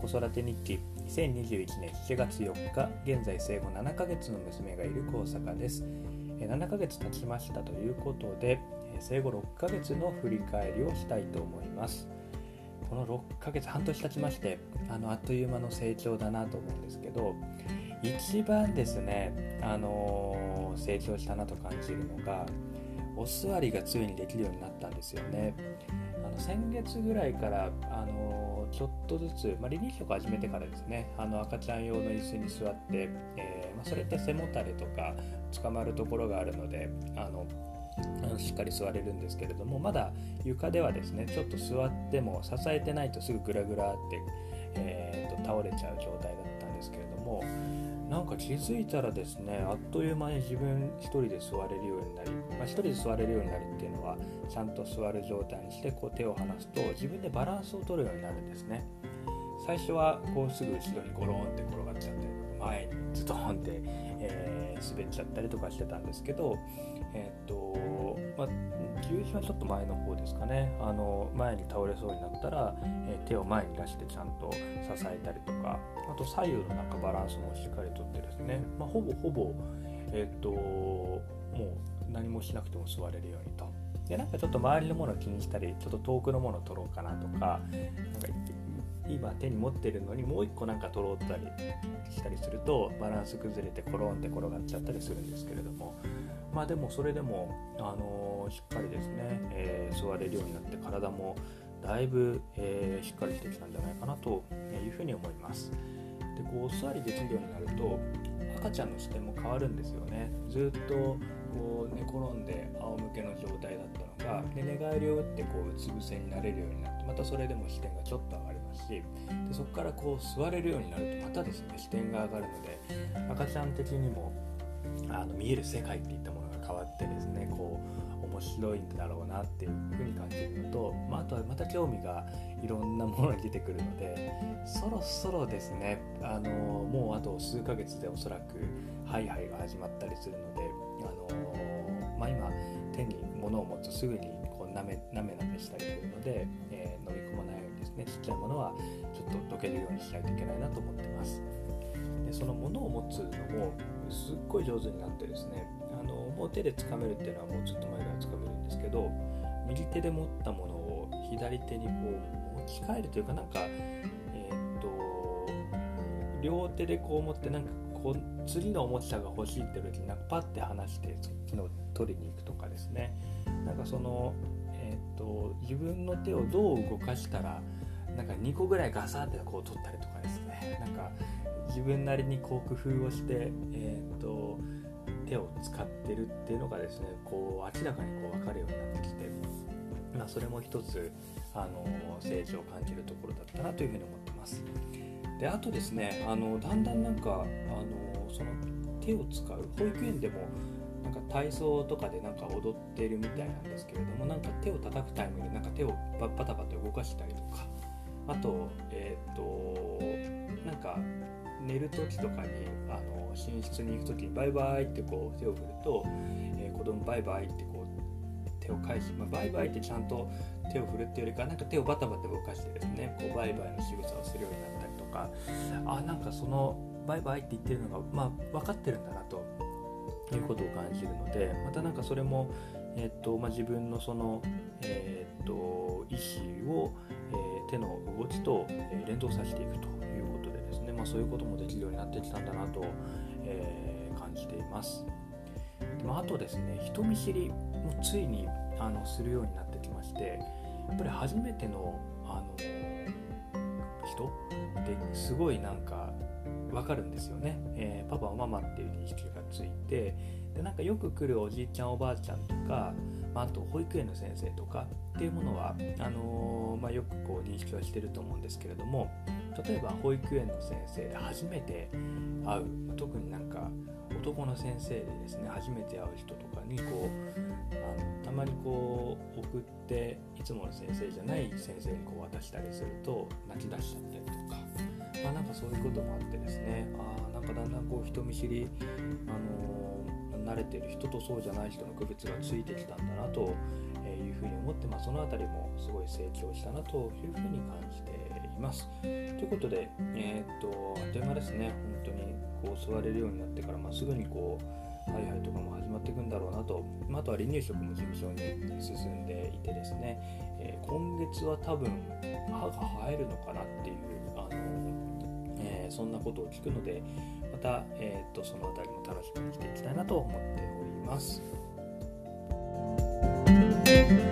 子育て日記2021年7月4日現在生後7ヶ月の娘がいる高坂です。7ヶ月経ちましたということで生後6ヶ月の振り返りをしたいと思います。この6ヶ月半年経ちましてあのあっという間の成長だなと思うんですけど一番ですね、あのー、成長したなと感じるのがお座りがついにできるようになったんですよね。の先月ぐらいから、あのー、ちょっとずつ、まあ、離乳食を始めてからですねあの赤ちゃん用の椅子に座って、えー、まあ、それって背もたれとか捕まるところがあるのであのしっかり座れるんですけれどもまだ床ではですねちょっと座っても支えてないとすぐグラグラって、えーと、倒れちゃう状態だなんか気づいたらですねあっという間に自分一人で座れるようになり、まあ、一人で座れるようになるっていうのはちゃんと座る状態にしてこう手を離すと自分でバランスを取るようになるんですね。最初はこうすぐ後ろにゴロンって転がっちゃったり前にズドンって、えー、滑っちゃったりとかしてたんですけどえっ、と友人はちょっと前の方ですかね。あの前に倒れそうになったら、え、手を前に出してちゃんと支えたりとかあと左右のなんかバランスもしっかりとってですね、まあ、ほぼほぼえっ、ともう何もしなくても座れるようにと。でなんかちょっと周りのものを気にしたりちょっと遠くのものを取ろうかなとかなんか今手に持ってるのにもう一個なんか取ろうったりしたりするとバランス崩れてコロンって転がっちゃったりするんですけれども。まあでもそれでも、あのー、しっか、座れるようになって体もだいぶ、えー、しっかりしてきたんじゃないかなというふうに思います。でこうお座りできるようになると赤ちゃんの視点も変わるんですよね。ずっとこう寝転んで仰向けの状態だったのがで寝返りを打ってこううつ伏せになれるようになってまたそれでも視点がちょっと上がりますしでそこからこう座れるようになるとまたですね視点が上がるので赤ちゃん的にもあの見える世界っていったもの変わってですねこう面白いんだろうなっていうふうに感じるのと、まあ、あとはまた興味がいろんなものに出てくるのでそろそろですねあのもうあと数ヶ月でおそらくハイハイが始まったりするのであの、まあ、今手に物を持つとすぐにこうなめなめなめしたりするので、えー、飲み込まないようにですねちっちゃいものはちょっと溶けるようにしないといけないなと思ってます。でその物を持つのもすっごい上手になってですねあのもう手で掴めるっていうのはもうちょっと前から掴めるんですけど右手で持ったものを左手にこう持ち替えるというかなんかえー、っと両手でこう持ってなんかこう次のおもちゃが欲しいって時になんかパッて離してそっちの取りに行くとかですね。なんかその、えー、っと自分の手をどう動かしたらなんか2個ぐらいガサってこう取ったりとかですね。なんか自分なりにこう工夫をして、えーと、手を使ってるっていうのがですねこう明らかにこう分かるようになってきて、まあ、それも一つあの成長を感じるところだったなというふうに思ってます。であとですねあのだんだんなんかあのその手を使う保育園でもなんか体操とかでなんか踊ってるみたいなんですけれどもなんか手を叩くタイミングでなんか手をバタバタ動かしたりとかあとえっ、ー、となんか寝る時とかにあの寝室に行く時にバイバイってこう手を振ると、えー、子供バイバイってこう手を返し、まあ、バイバイってちゃんと手を振るっていうよりかなんか手をバタバタ動かしてですねこうバイバイの仕草をするようになったりとかあなんかそのバイバイって言ってるのが、まあ、分かってるんだなということを感じるのでまたなんかそれも、えーとまあ、自分のその、えーと、意思を、えー、手の動きと、え、連動させていくと。まあ、そういうこともできるようになってきたんだなと、えー、感じています。まあ、あとですね人見知りもついにあのするようになってきましてやっぱり初めてのあの人ってすごいなんか分かるんですよね、えー、パパママっていう認識がついてでなんかよく来るおじいちゃんおばあちゃんとか、まあ、あと保育園の先生とかっていうものはあのー、まあ、よくこう認識はしてると思うんですけれども例えば保育園の先生で初めて会う特になんか男の先生でですね初めて会う人とかにこうあのたまにこう送っていつもの先生じゃない先生にこう渡したりすると泣き出しちゃったりとか、まあ、なんかそういうこともあってですね。あなんかだんだんこう人見知り、あの慣れてる人とそうじゃない人の区別がついてきたんだなというふうに思って、まあ、その辺りもすごい成長したなというふうに感じています。ということで、えー、っと、あっという間ですね、本当にこう座れるようになってから、まあ、すぐにこう、ハイハイとかも始まっていくんだろうなと、まあ、とは離乳食も順調に進んでいてですね、えー、今月は多分歯が生えるのかなっていう、え、そんなことを聞くので、また、えー、っとその辺りも楽しみにしていきたいなと思っております。Thank you.